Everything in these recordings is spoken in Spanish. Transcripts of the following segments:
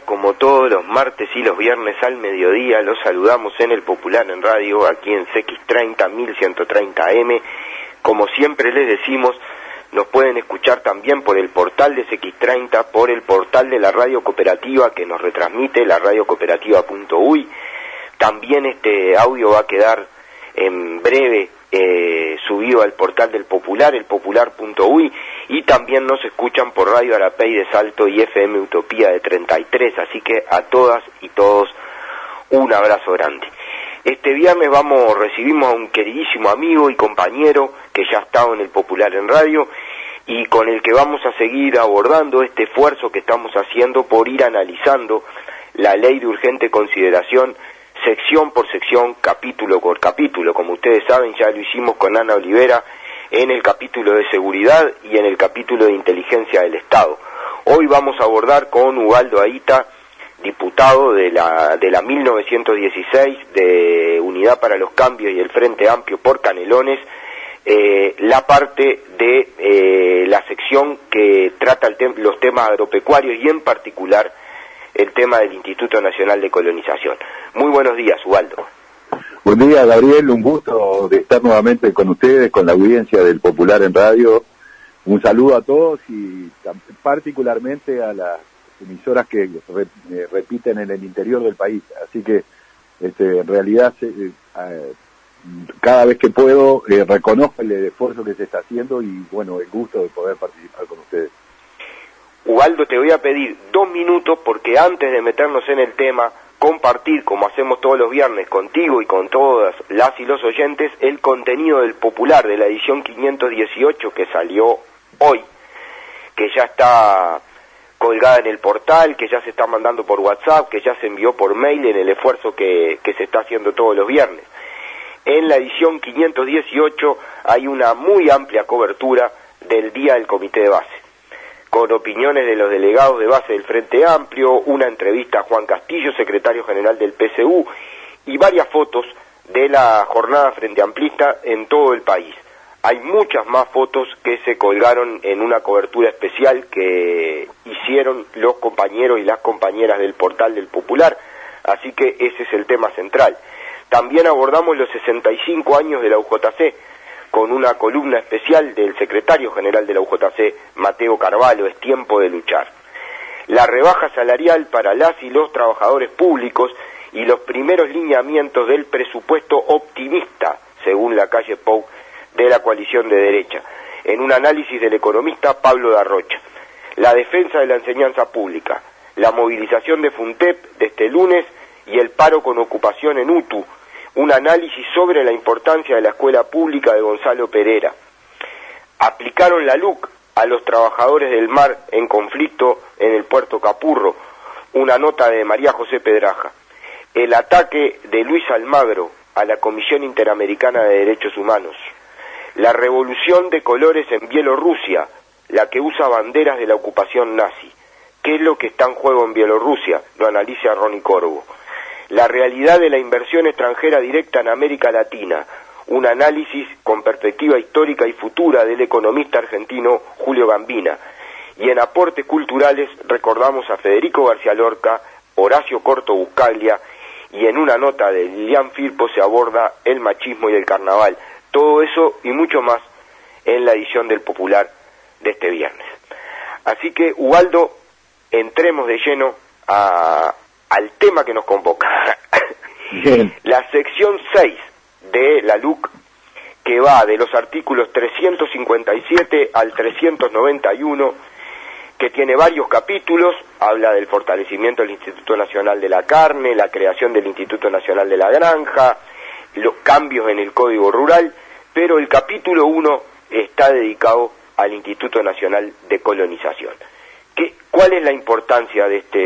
Como todos los martes y los viernes al mediodía, los saludamos en el Popular en Radio, aquí en CX30 1130M. Como siempre les decimos, nos pueden escuchar también por el portal de CX30, por el portal de la radio cooperativa que nos retransmite, la radiocooperativa.uy. También este audio va a quedar en breve eh, subido al portal del Popular, el popular.uy, y también nos escuchan por Radio Arapey de Salto y FM Utopía de 33, así que a todas y todos un abrazo grande. Este viernes vamos, recibimos a un queridísimo amigo y compañero que ya ha estado en el Popular en Radio y con el que vamos a seguir abordando este esfuerzo que estamos haciendo por ir analizando la ley de urgente consideración sección por sección, capítulo por capítulo. Como ustedes saben, ya lo hicimos con Ana Olivera en el capítulo de seguridad y en el capítulo de inteligencia del Estado. Hoy vamos a abordar con Ubaldo Aita, diputado de la, de la 1916 de Unidad para los Cambios y el Frente Amplio por Canelones, eh, la parte de eh, la sección que trata los temas agropecuarios y en particular el tema del Instituto Nacional de Colonización. Muy buenos días, Ubaldo. Buen día, Gabriel. Un gusto de estar nuevamente con ustedes, con la audiencia del Popular en Radio. Un saludo a todos y particularmente a las emisoras que eh, repiten en el interior del país. Así que, este, en realidad, eh, eh, cada vez que puedo, reconozco el esfuerzo que se está haciendo y, bueno, el gusto de poder participar con ustedes. Ubaldo, te voy a pedir dos minutos porque antes de meternos en el tema, compartir, como hacemos todos los viernes, contigo y con todas las y los oyentes, el contenido del popular de la edición 518 que salió hoy, que ya está colgada en el portal, que ya se está mandando por WhatsApp, que ya se envió por mail en el esfuerzo que, se está haciendo todos los viernes. En la edición 518 hay una muy amplia cobertura del Día del Comité de Base con opiniones de los delegados de base del Frente Amplio, una entrevista a Juan Castillo, secretario general del PCU, y varias fotos de la jornada Frente Amplista en todo el país. Hay muchas más fotos que se colgaron en una cobertura especial que hicieron los compañeros y las compañeras del portal del Popular, así que ese es el tema central. También abordamos los 65 años de la UJC, con una columna especial del secretario general de la UJC, Mateo Carvalho, es tiempo de luchar. La rebaja salarial para las y los trabajadores públicos y los primeros lineamientos del presupuesto optimista, según la calle Pou, de la coalición de derecha, en un análisis del economista Pablo Darrocha. La defensa de la enseñanza pública, la movilización de FUNTEP de este lunes y el paro con ocupación en UTU, un análisis sobre la importancia de la escuela pública de Gonzalo Pereira. Aplicaron la LUC a los trabajadores del mar en conflicto en el puerto Capurro, una nota de María José Pedraja. El ataque de Luis Almagro a la Comisión Interamericana de Derechos Humanos. La revolución de colores en Bielorrusia, la que usa banderas de la ocupación nazi. ¿Qué es lo que está en juego en Bielorrusia? Lo analiza Ronnie Corvo la realidad de la inversión extranjera directa en América Latina, un análisis con perspectiva histórica y futura del economista argentino Julio Gambina. Y en aportes culturales recordamos a Federico García Lorca, Horacio Corto Buscaglia y en una nota de Lilian Firpo se aborda el machismo y el carnaval. Todo eso y mucho más en la edición del Popular de este viernes. Así que, Ubaldo, entremos de lleno a, al tema que nos convoca. La sección 6 de la LUC, que va de los artículos 357 al 391, que tiene varios capítulos, habla del fortalecimiento del Instituto Nacional de la Carne, la creación del Instituto Nacional de la Granja, los cambios en el Código Rural, pero el capítulo 1 está dedicado al Instituto Nacional de Colonización. ¿Qué, ¿Cuál es la importancia de este,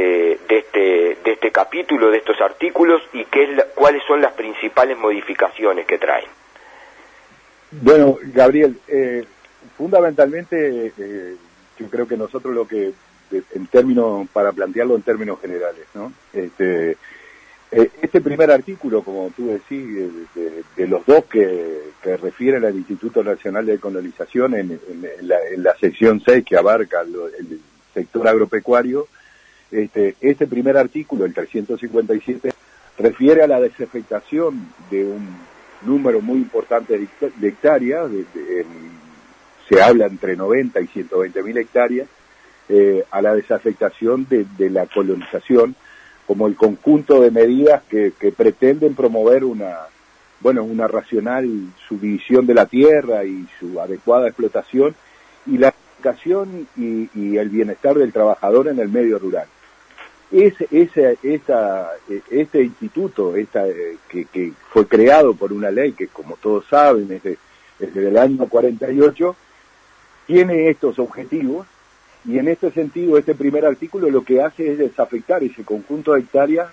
de, este, de este capítulo, de estos artículos y qué es cuáles son las principales modificaciones que traen? Bueno, Gabriel, eh, fundamentalmente eh, yo creo que nosotros lo que, en términos, para plantearlo en términos generales, ¿no? Este, eh, este primer artículo, como tú decís, de, los dos que, que, refieren al Instituto Nacional de Colonización en, la, sección 6 que abarca el sector agropecuario, este, este primer artículo, el 357, refiere a la desafectación de un número muy importante de hectáreas, se habla entre 90 y 120 mil hectáreas, eh, a la desafectación de, de la colonización como el conjunto de medidas que, pretenden promover una, bueno, una racional subdivisión de la tierra y su adecuada explotación y la educación y, el bienestar del trabajador en el medio rural. Ese, ese, esta, este instituto esta, que, que, fue creado por una ley que, como todos saben, es, de, es del año 48, tiene estos objetivos y en este sentido, este primer artículo lo que hace es desafectar ese conjunto de hectáreas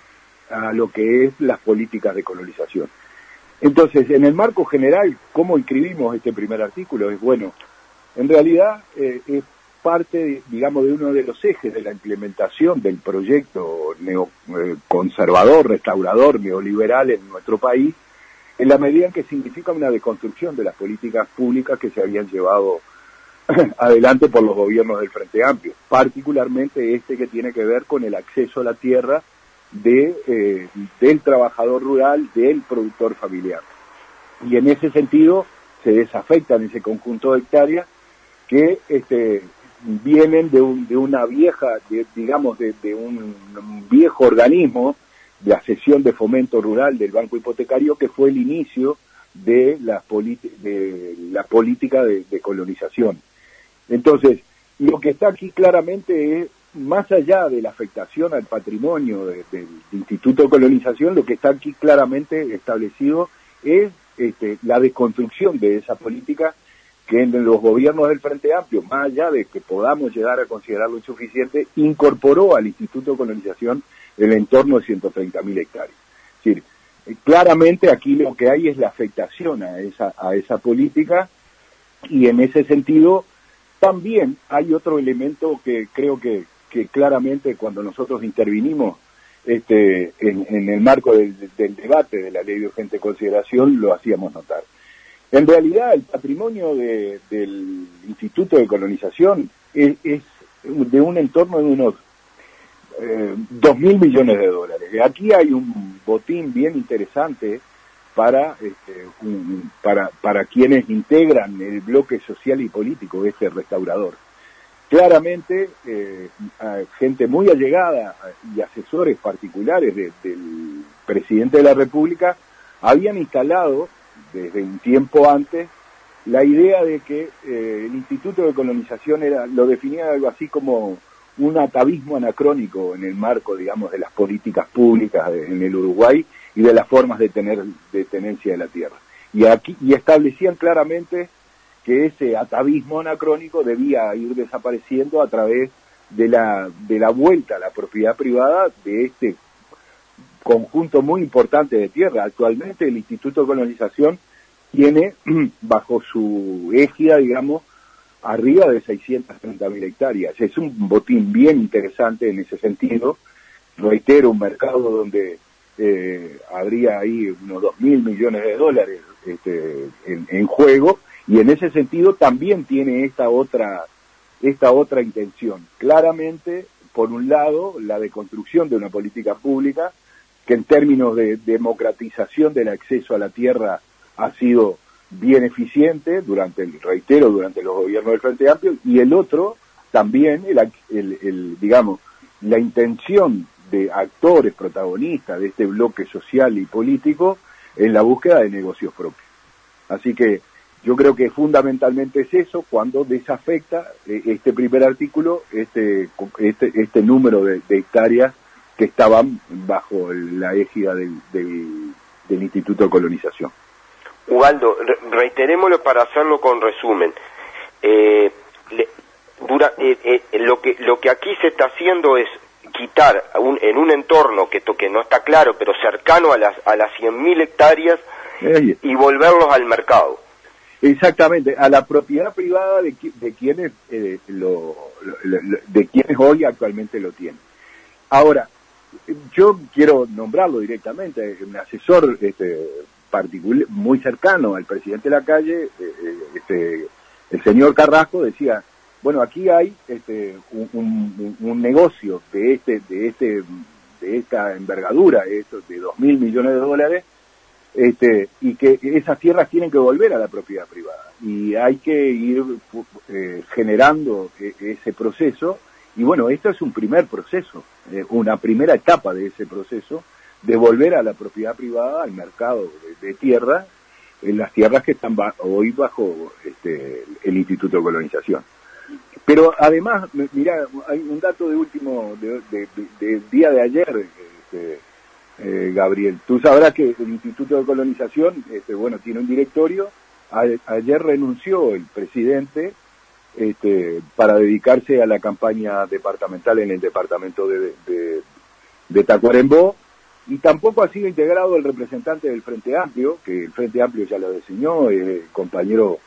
a lo que es las políticas de colonización. Entonces, en el marco general, ¿cómo inscribimos este primer artículo? Es bueno, en realidad eh, es parte, digamos, de uno de los ejes de la implementación del proyecto neo, eh, restaurador, neoliberal en nuestro país, en la medida en que significa una deconstrucción de las políticas públicas que se habían llevado adelante por los gobiernos del Frente Amplio, particularmente este que tiene que ver con el acceso a la tierra de, eh, del trabajador rural, del productor familiar. Y en ese sentido se desafectan ese conjunto de hectáreas que este, vienen de, un, de una vieja, digamos, de, un, viejo organismo, la sesión de fomento rural del Banco Hipotecario, que fue el inicio de la, de la política de colonización. Entonces, lo que está aquí claramente es, más allá de la afectación al patrimonio del Instituto de Colonización, lo que está aquí claramente establecido es este, la desconstrucción de esa política que en los gobiernos del Frente Amplio, más allá de que podamos llegar a considerarlo insuficiente, incorporó al Instituto de Colonización el entorno de 130.000 hectáreas. Es decir, claramente aquí lo que hay es la afectación a esa, a esa política y en ese sentido también hay otro elemento que creo que, claramente cuando nosotros intervinimos este, en, el marco del, debate de la ley de urgente consideración lo hacíamos notar. En realidad el patrimonio del Instituto de Colonización es, de un entorno de unos eh, dos mil millones de dólares. Aquí hay un botín bien interesante para, este, para, para quienes integran el bloque social y político de este restaurador. Claramente, eh, gente muy allegada y asesores particulares del presidente de la República habían instalado desde un tiempo antes la idea de que eh, el Instituto de Colonización era, lo definía algo así como un atavismo anacrónico en el marco, digamos, de las políticas públicas en el Uruguay y de las formas de tener de tenencia de la tierra. Y aquí y establecían claramente que ese atavismo anacrónico debía ir desapareciendo a través de la de la vuelta a la propiedad privada de este conjunto muy importante de tierra. Actualmente el Instituto de Colonización tiene bajo su égida, digamos, arriba de 630 mil hectáreas. Es un botín bien interesante en ese sentido. Reitero, un mercado donde eh, habría ahí unos dos mil millones de dólares este, en, juego y en ese sentido también tiene esta otra esta otra intención claramente por un lado la deconstrucción de una política pública que en términos de democratización del acceso a la tierra ha sido bien eficiente durante el reitero durante los gobiernos del Frente Amplio y el otro también el, digamos la intención de actores protagonistas de este bloque social y político en la búsqueda de negocios propios. Así que yo creo que fundamentalmente es eso cuando desafecta eh, este primer artículo, este, este, este número de, hectáreas que estaban bajo la égida del, Instituto de Colonización. Ubaldo, reiterémoslo para hacerlo con resumen. Eh, eh, lo, que, lo que aquí se está haciendo es quitar en un entorno que, que no está claro, pero cercano a las, a las 100.000 hectáreas y volverlos al mercado. Exactamente, a la propiedad privada de, de quienes eh, lo, de quienes hoy actualmente lo tienen. Ahora, yo quiero nombrarlo directamente, un asesor este, particular, muy cercano al presidente de la calle, eh, eh, este, el señor Carrasco decía, bueno, aquí hay este, un, negocio de este, de este, de esta envergadura, de dos mil millones de dólares, este, y que esas tierras tienen que volver a la propiedad privada. Y hay que ir eh, generando e, ese proceso y bueno, esto es un primer proceso, eh, una primera etapa de ese proceso de volver a la propiedad privada, al mercado de, tierra, en las tierras que están hoy bajo este, el Instituto de Colonización. Pero además, mira, hay un dato de último, del día de ayer, este, eh, Gabriel. Tú sabrás que el Instituto de Colonización, este, bueno, tiene un directorio. ayer renunció el presidente este, para dedicarse a la campaña departamental en el departamento de, de, Tacuarembó y tampoco ha sido integrado el representante del Frente Amplio, que el Frente Amplio ya lo designó, el compañero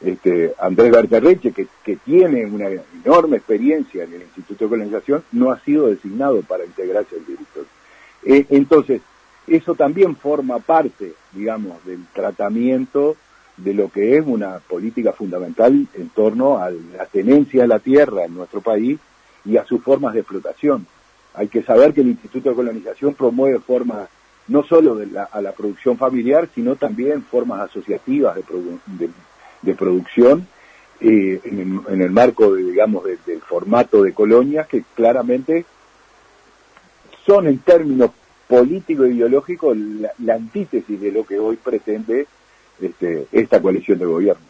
este, Andrés Berterreche, que, que tiene una enorme experiencia en el Instituto de Colonización, no ha sido designado para integrarse al directorio. Eh, entonces, eso también forma parte, digamos, del tratamiento de lo que es una política fundamental en torno a la tenencia de la tierra en nuestro país y a sus formas de explotación. Hay que saber que el Instituto de Colonización promueve formas no solo de la, a la producción familiar, sino también formas asociativas de, producción eh, en, el, marco, digamos, del formato de colonias que claramente son en términos político-ideológicos la, la, antítesis de lo que hoy pretende este, esta coalición de gobierno.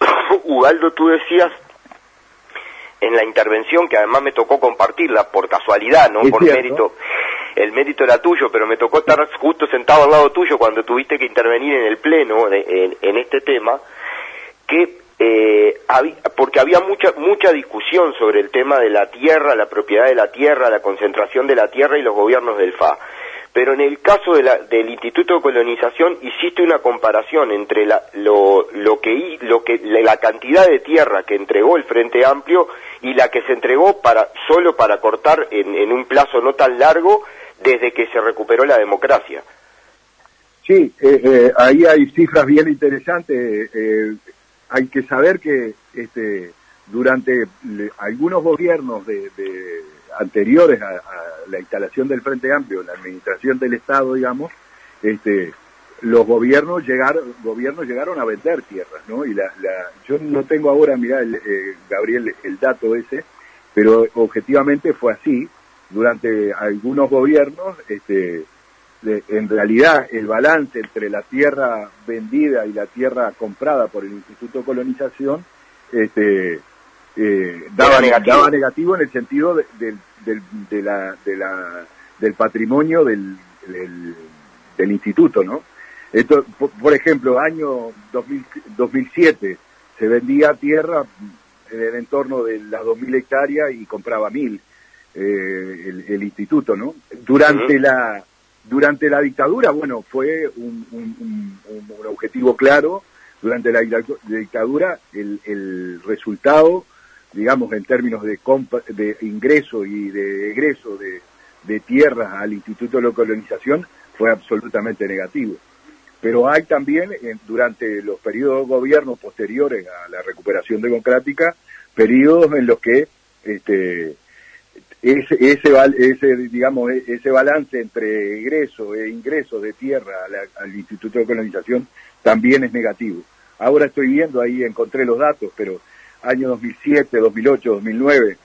Ubaldo, tú decías en la intervención, que además me tocó compartirla por casualidad, no por mérito, el mérito era tuyo, pero me tocó estar justo sentado al lado tuyo cuando tuviste que intervenir en el Pleno en este tema, que eh, porque había mucha mucha discusión sobre el tema de la tierra, la propiedad de la tierra, la concentración de la tierra y los gobiernos del FA. Pero en el caso del Instituto de Colonización hiciste una comparación entre la, lo, lo que, lo que, la cantidad de tierra que entregó el Frente Amplio y la que se entregó para, solo para cortar en, un plazo no tan largo desde que se recuperó la democracia. Sí, eh, eh, ahí hay cifras bien interesantes. Eh, hay que saber que este, durante algunos gobiernos de, anteriores a, la instalación del Frente Amplio, la administración del Estado, digamos, este, los gobiernos llegaron, gobiernos llegaron a vender tierras, ¿no? Y la, yo no tengo ahora, mira, eh, Gabriel, el dato ese, pero objetivamente fue así. Durante algunos gobiernos, este, en realidad el balance entre la tierra vendida y la tierra comprada por el Instituto de Colonización este, eh, daba, negativo. en el sentido del, de la, de la, del patrimonio del, del, instituto, ¿no? Esto, por, ejemplo, año 2007 se vendía tierra en el entorno de las 2.000 hectáreas y compraba 1.000 eh, el, instituto, ¿no? Durante la durante la dictadura, bueno, fue un, objetivo claro. Durante la dictadura, el, el resultado, digamos, en términos de, de ingreso y de egreso de, de tierras al Instituto de Colonización fue absolutamente negativo. Pero hay también, durante los periodos de gobierno posteriores a la recuperación democrática, periodos en los que este, ese, ese, ese, digamos, e, ese balance entre egreso e ingreso de tierra al Instituto de Colonización también es negativo. Ahora estoy viendo ahí, encontré los datos, pero año 2007, 2008, 2009,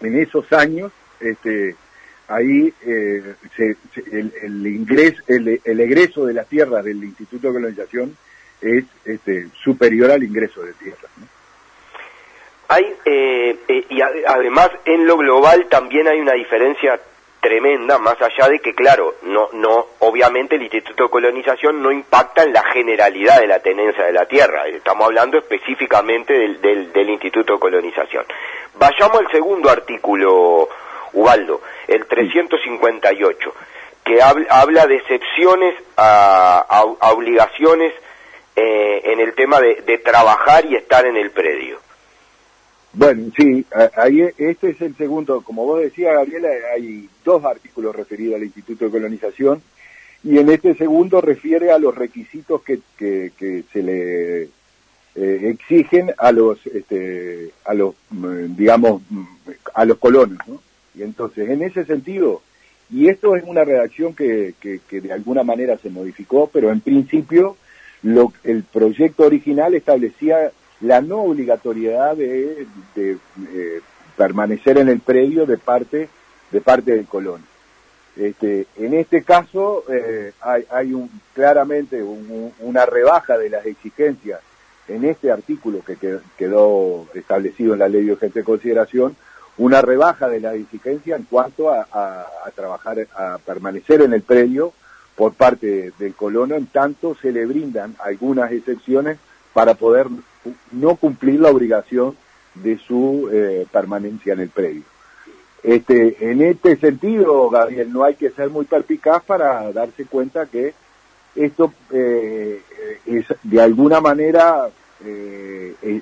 en esos años, este, ahí eh, el, ingreso, el, egreso de las tierras del Instituto de Colonización es este, superior al ingreso de tierras. Hay, eh, eh, y además en lo global también hay una diferencia tremenda, más allá de que, claro, no, no, obviamente el Instituto de Colonización no impacta en la generalidad de la tenencia de la tierra, estamos hablando específicamente del, del, Instituto de Colonización. Vayamos al segundo artículo, Ubaldo, el 358, que habla, de excepciones a, obligaciones eh, en el tema de trabajar y estar en el predio. Bueno, sí, ahí este es el segundo, como vos decías, Gabriela, hay dos artículos referidos al Instituto de Colonización y en este segundo refiere a los requisitos que, que, se le eh, exigen a los, este, a los, mm, digamos, mm, a los colonos, ¿no? Y entonces, en ese sentido, y esto es una redacción que, que, que de alguna manera se modificó, pero en principio lo, el proyecto original establecía la no obligatoriedad de, eh, permanecer en el predio de parte de parte del colono. Este, en este caso eh, hay, hay un, claramente una rebaja de las exigencias en este artículo que quedó establecido en la ley de urgente consideración, una rebaja de las exigencias en cuanto a, a, trabajar, a permanecer en el predio por parte del colono, en tanto se le brindan algunas excepciones para poder no cumplir la obligación de su eh, permanencia en el predio. Este, en este sentido, Gabriel, no hay que ser muy perpicaz para darse cuenta que esto eh, es de alguna manera eh,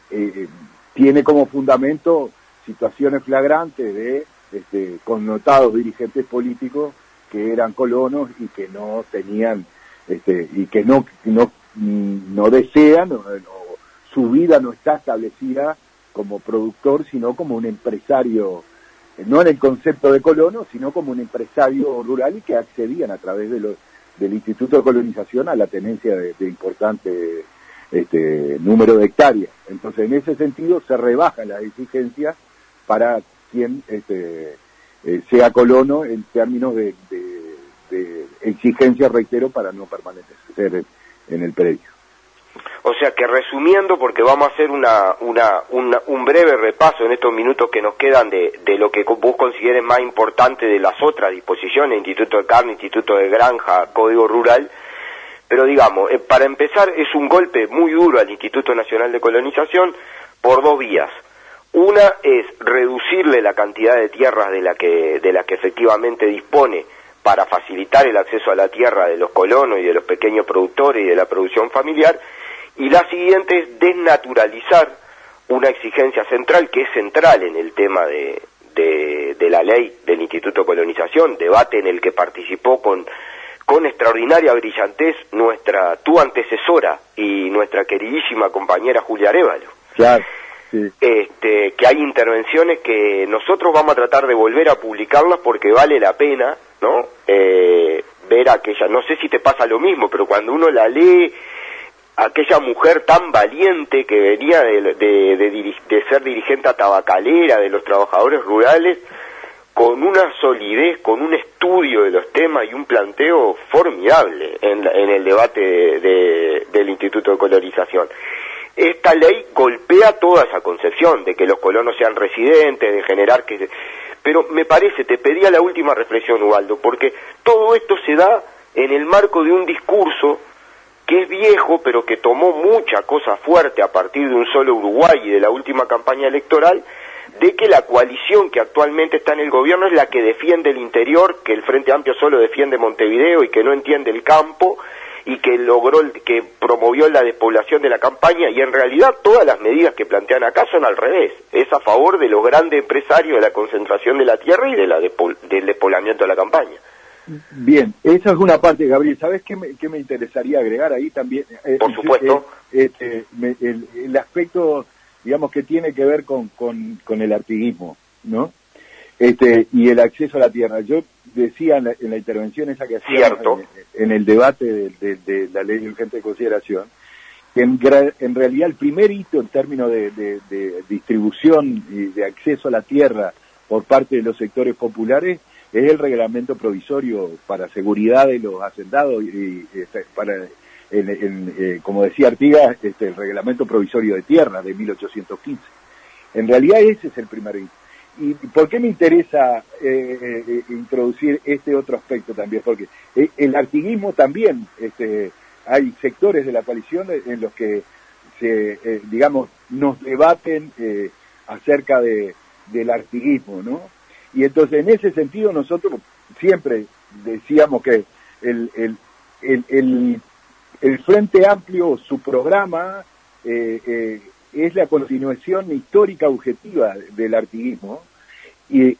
tiene como fundamento situaciones flagrantes de este, connotados dirigentes políticos que eran colonos y que no tenían este, y que no no no desean o, su vida no está establecida como productor, sino como un empresario, eh, no en el concepto de colono, sino como un empresario rural y que accedían a través del Instituto de Colonización a la tenencia de, importante este, número de hectáreas. Entonces, en ese sentido, se rebajan las exigencias para quien este, eh, sea colono en términos de, de, de exigencia, reitero, para no permanecer en el predio. O sea que resumiendo, porque vamos a hacer una, una, un breve repaso en estos minutos que nos quedan de, de lo que vos consideres más importante de las otras disposiciones, Instituto de Carne, Instituto de Granja, Código Rural, pero digamos, eh, para empezar es un golpe muy duro al Instituto Nacional de Colonización por dos vías. Una es reducirle la cantidad de tierras de la que, de la que efectivamente dispone para facilitar el acceso a la tierra de los colonos y de los pequeños productores y de la producción familiar, y la siguiente es desnaturalizar una exigencia central que es central en el tema de, de, la ley del Instituto de Colonización, debate en el que participó con, con extraordinaria brillantez nuestra, tu antecesora y nuestra queridísima compañera Julia Arevalo. Claro. Este, que hay intervenciones que nosotros vamos a tratar de volver a publicarlas porque vale la pena, ¿no? Eh, ver aquella, no sé si te pasa lo mismo, pero cuando uno la lee aquella mujer tan valiente que venía de, de, ser dirigente tabacalera de los trabajadores rurales, con una solidez, con un estudio de los temas y un planteo formidable en, el debate del Instituto de Colorización. Esta ley golpea toda esa concepción de que los colonos sean residentes, de generar que... Pero me parece, te pedía la última reflexión, Ubaldo, porque todo esto se da en el marco de un discurso que es viejo, pero que tomó mucha cosa fuerte a partir de un solo Uruguay y de la última campaña electoral, de que la coalición que actualmente está en el gobierno es la que defiende el interior, que el Frente Amplio solo defiende Montevideo y que no entiende el campo y que logró, que promovió la despoblación de la campaña y en realidad todas las medidas que plantean acá son al revés, es a favor de los grandes empresarios de la concentración de la tierra y del despoblamiento de la campaña. Bien, esa es una parte, Gabriel. ¿Sabes qué me, qué me interesaría agregar ahí también? Eh, Por supuesto. Eh, este, el, aspecto, digamos, que tiene que ver con, con, el artiguismo, ¿no? Este, y el acceso a la tierra. Yo decía en la, intervención esa que hacía en, el debate de, la ley de urgente consideración, que en, en, realidad el primer hito en términos de, de distribución y de acceso a la tierra por parte de los sectores populares es el reglamento provisorio para seguridad de los hacendados y, este, para eh, como decía Artigas, este, el reglamento provisorio de tierra de 1815. En realidad ese es el primer ¿Y por qué me interesa eh, eh, introducir este otro aspecto también? Porque el artiguismo también, este, hay sectores de la coalición en los que se, digamos, nos debaten acerca de, del artiguismo, ¿no? Y entonces en ese sentido nosotros siempre decíamos que el, el, el, el, Frente Amplio, su programa, eh, eh, es la continuación histórica objetiva del artiguismo, y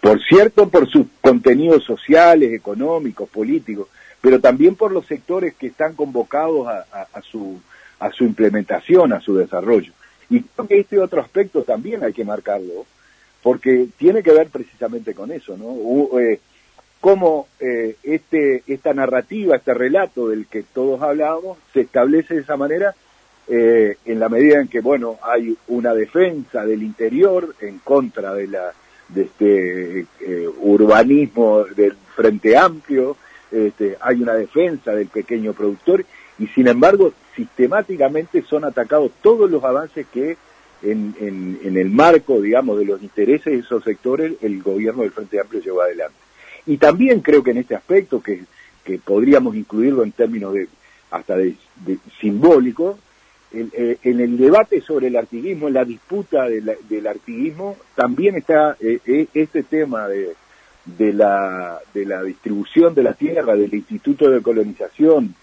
por cierto por sus contenidos sociales, económicos, políticos, pero también por los sectores que están convocados a, su, a su implementación, a su desarrollo. Y creo que este otro aspecto también hay que marcarlo, porque tiene que ver precisamente con eso, ¿no? Eh, cómo eh, este, esta narrativa, este relato del que todos hablábamos, se establece de esa manera eh, en la medida en que, bueno, hay una defensa del interior en contra de la de este eh, urbanismo del Frente Amplio, este, hay una defensa del pequeño productor y sin embargo sistemáticamente son atacados todos los avances que en, en, el marco, digamos, de los intereses de esos sectores el gobierno del Frente Amplio llevó adelante. Y también creo que en este aspecto, que, que podríamos incluirlo en términos de hasta de, simbólico, eh, en el debate sobre el artiguismo, en la disputa del artiguismo, también está eh, eh, este tema de, de, la, de la distribución de la tierra, del Instituto de Colonización,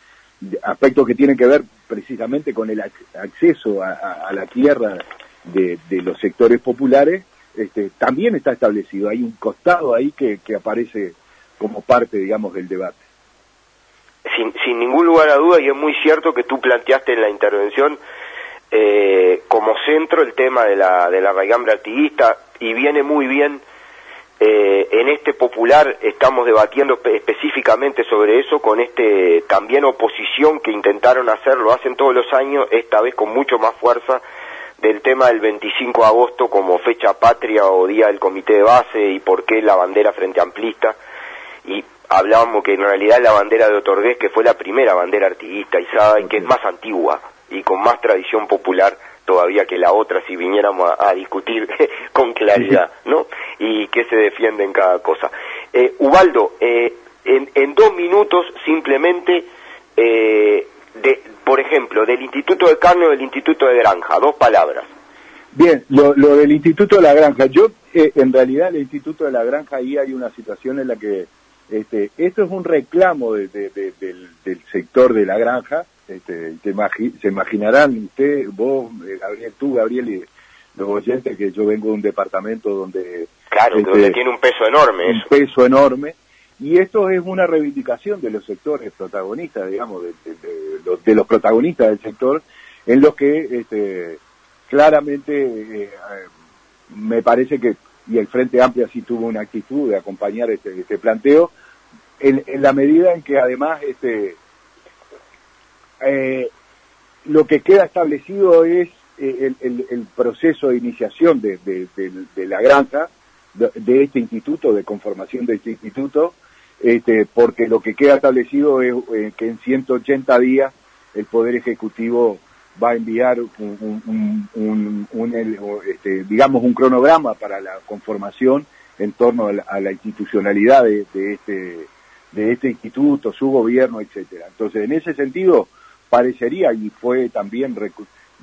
aspectos que tienen que ver precisamente con el acceso a, la tierra de, los sectores populares, este, también está establecido. Hay un costado ahí que, aparece como parte, digamos, del debate. Sin, sin, ningún lugar a duda, y es muy cierto que tú planteaste en la intervención eh, como centro el tema de la, de la artiguista, y viene muy bien eh, en este popular estamos debatiendo específicamente sobre eso con este también oposición que intentaron hacerlo hacen todos los años, esta vez con mucho más fuerza del tema del 25 de agosto como fecha patria o día del comité de base y por qué la bandera frente amplista. Y hablábamos que en realidad la bandera de Otorgués que fue la primera bandera artiguista izada y que es más antigua y con más tradición popular todavía que la otra si viniéramos a, discutir con claridad, ¿no? Y que se defiende en cada cosa. Eh, Ubaldo, eh, en, dos minutos simplemente, eh, de, por ejemplo, del Instituto de Carne o del Instituto de Granja, dos palabras. Bien, lo, del Instituto de la Granja, yo eh, en realidad el Instituto de la Granja ahí hay una situación en la que este, esto es un reclamo del, del sector de la granja, este, se imaginarán usted, vos, eh, Gabriel, tú, Gabriel, y los oyentes, que yo vengo de un departamento donde... Claro, este, donde tiene un peso enorme. Un peso enorme. Y esto es una reivindicación de los sectores protagonistas, digamos, de, los, protagonistas del sector, en los que este, claramente eh, me parece que, y el Frente Amplio sí tuvo una actitud de acompañar este, este planteo, en, en, la medida en que además este, eh, lo que queda establecido es eh, el, proceso de iniciación de, la granja, de, este instituto, de conformación de este instituto, este, porque lo que queda establecido es eh, que en 180 días el Poder Ejecutivo va a enviar un, este, digamos, un cronograma para la conformación en torno a la, institucionalidad de, este, de este instituto, su gobierno, etcétera. Entonces, en ese sentido, parecería y fue también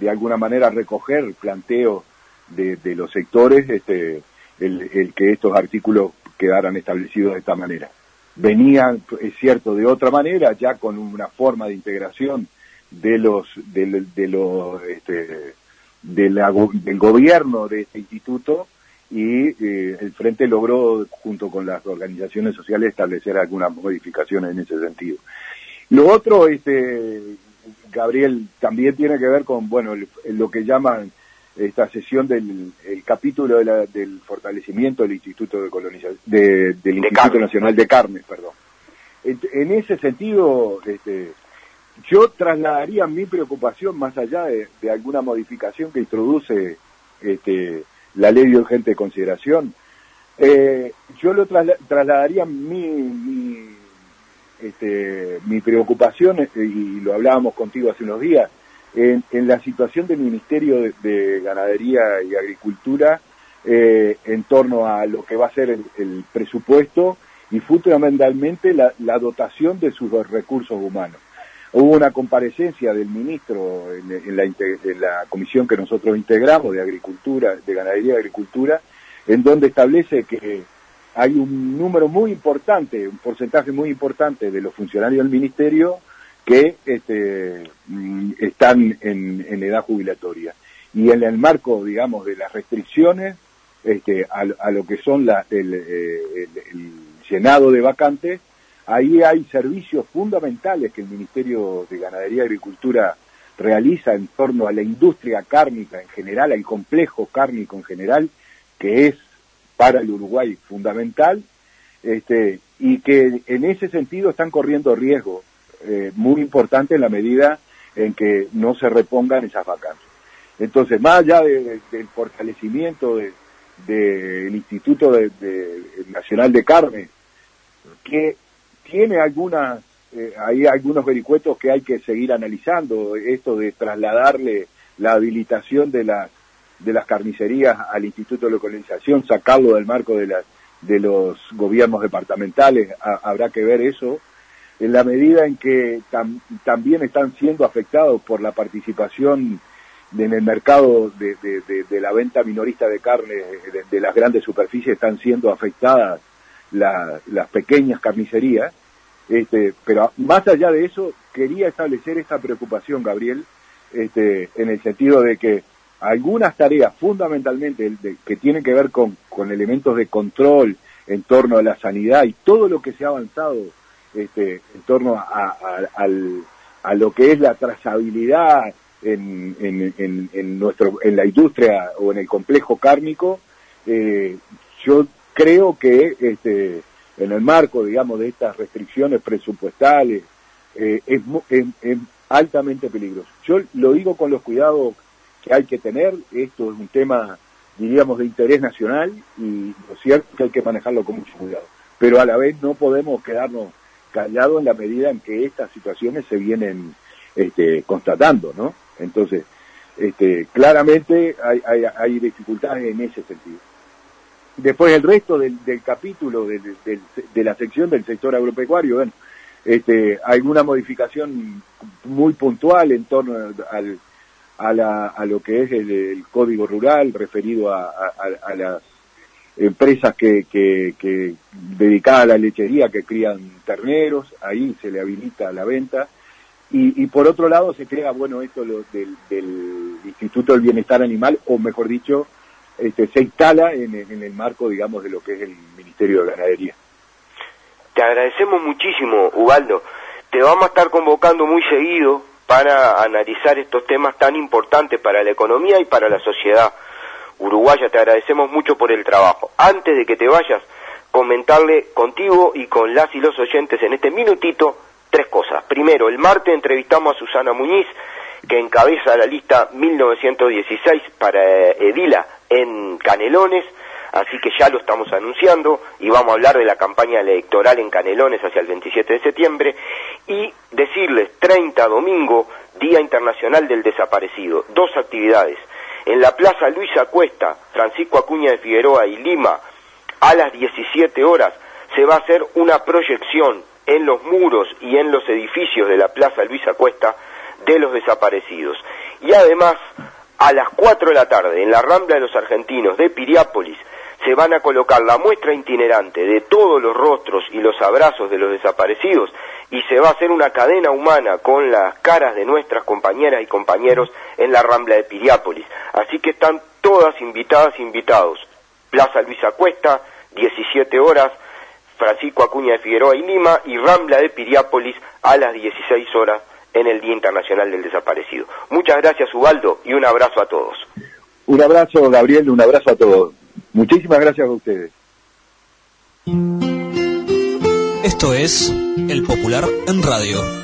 de alguna manera recoger planteo de, de los sectores este, el, que estos artículos quedaran establecidos de esta manera. Venían, es cierto, de otra manera, ya con una forma de integración de los, de, de los, este, del gobierno de este instituto y eh, el Frente logró, junto con las organizaciones sociales, establecer algunas modificaciones en ese sentido. Lo otro, este, Gabriel, también tiene que ver con, bueno, lo que llaman esta sesión del capítulo del fortalecimiento del Instituto de Colonización, del Instituto Nacional de Carnes, perdón. En, ese sentido, este, yo trasladaría mi preocupación más allá de, alguna modificación que introduce este, la ley de urgente consideración, Eh, yo lo trasladaría mi, mi, este, mi preocupación, este, y lo hablábamos contigo hace unos días, en, la situación del Ministerio de, Ganadería y Agricultura eh, en torno a lo que va a ser el, presupuesto y fundamentalmente la, dotación de sus recursos humanos. Hubo una comparecencia del ministro en, la, en, la, comisión que nosotros integramos de Agricultura, de Ganadería y Agricultura, en donde establece que hay un número muy importante, un porcentaje muy importante de los funcionarios del ministerio que este, mm, están en, edad jubilatoria. Y en el marco, digamos, de las restricciones este, a, lo que son la, el, eh, llenado de vacantes, ahí hay servicios fundamentales que el Ministerio de Ganadería y Agricultura realiza en torno a la industria cárnica en general, al complejo cárnico en general, que es para el Uruguay fundamental, este, y que en ese sentido están corriendo riesgo eh, muy importante en la medida en que no se repongan esas vacantes. Entonces, más allá del fortalecimiento del Instituto Nacional de Carne, que tiene algunas, eh, hay algunos vericuetos que hay que seguir analizando, esto de trasladarle la habilitación de las, de las carnicerías al Instituto de Localización, sacarlo del marco de, la, de los gobiernos departamentales, habrá que ver eso, en la medida en que también están siendo afectados por la participación en el mercado de, la venta minorista de carne de, las grandes superficies, están siendo afectadas las pequeñas carnicerías. Este, pero más allá de eso, quería establecer esta preocupación, Gabriel, este, en el sentido de que algunas tareas fundamentalmente que tienen que ver con, con elementos de control en torno a la sanidad y todo lo que se ha avanzado este, en torno a, a, lo que es la trazabilidad en, en, nuestro, en la industria o en el complejo cárnico, eh, yo creo que este, en el marco, digamos, de estas restricciones presupuestales, eh, es, es, altamente peligroso. Yo lo digo con los cuidados que hay que tener, esto es un tema, diríamos, de interés nacional y lo cierto es que hay que manejarlo con mucho cuidado. Pero a la vez no podemos quedarnos callado en la medida en que estas situaciones se vienen este, constatando, ¿no? Entonces, este, claramente hay, hay, hay, dificultades en ese sentido. Después el resto del, capítulo de, de, la sección del sector agropecuario, bueno, este, alguna modificación muy puntual en torno al, a, la, a lo que es el, código rural referido a, las empresas que, que, que dedicadas a la lechería que crían terneros, ahí se le habilita la venta. Y, y por otro lado se crea, bueno, esto lo, del, del, Instituto del Bienestar Animal, o mejor dicho, este, se instala en, en el marco, digamos, de lo que es el Ministerio de Ganadería. Te agradecemos muchísimo, Ubaldo. Te vamos a estar convocando muy seguido para analizar estos temas tan importantes para la economía y para la sociedad uruguaya, te agradecemos mucho por el trabajo. Antes de que te vayas, comentarle contigo y con las y los oyentes en este minutito tres cosas. Primero, el martes entrevistamos a Susana Muñiz, que encabeza la lista 1916 para Edila en Canelones, así que ya lo estamos anunciando y vamos a hablar de la campaña electoral en Canelones hacia el 27 de septiembre y decirles 30 domingo, Día Internacional del Desaparecido, dos actividades en la Plaza Luisa Cuesta, Francisco Acuña de Figueroa y Lima, a las 17 horas, se va a hacer una proyección en los muros y en los edificios de la Plaza Luisa Cuesta de los desaparecidos. Y además, a las 4 de la tarde, en la Rambla de los Argentinos de Piriápolis, se van a colocar la muestra itinerante de todos los rostros y los abrazos de los desaparecidos y se va a hacer una cadena humana con las caras de nuestras compañeras y compañeros en la Rambla de Piriápolis. Así que están todas invitadas e invitados. Plaza Luisa Cuesta, 17 horas, Francisco Acuña de Figueroa y Lima y Rambla de Piriápolis a las 16 horas en el Día Internacional del Desaparecido. Muchas gracias Ubaldo y un abrazo a todos. Un abrazo Gabriel, un abrazo a todos. Muchísimas gracias a ustedes. Esto es El Popular en Radio.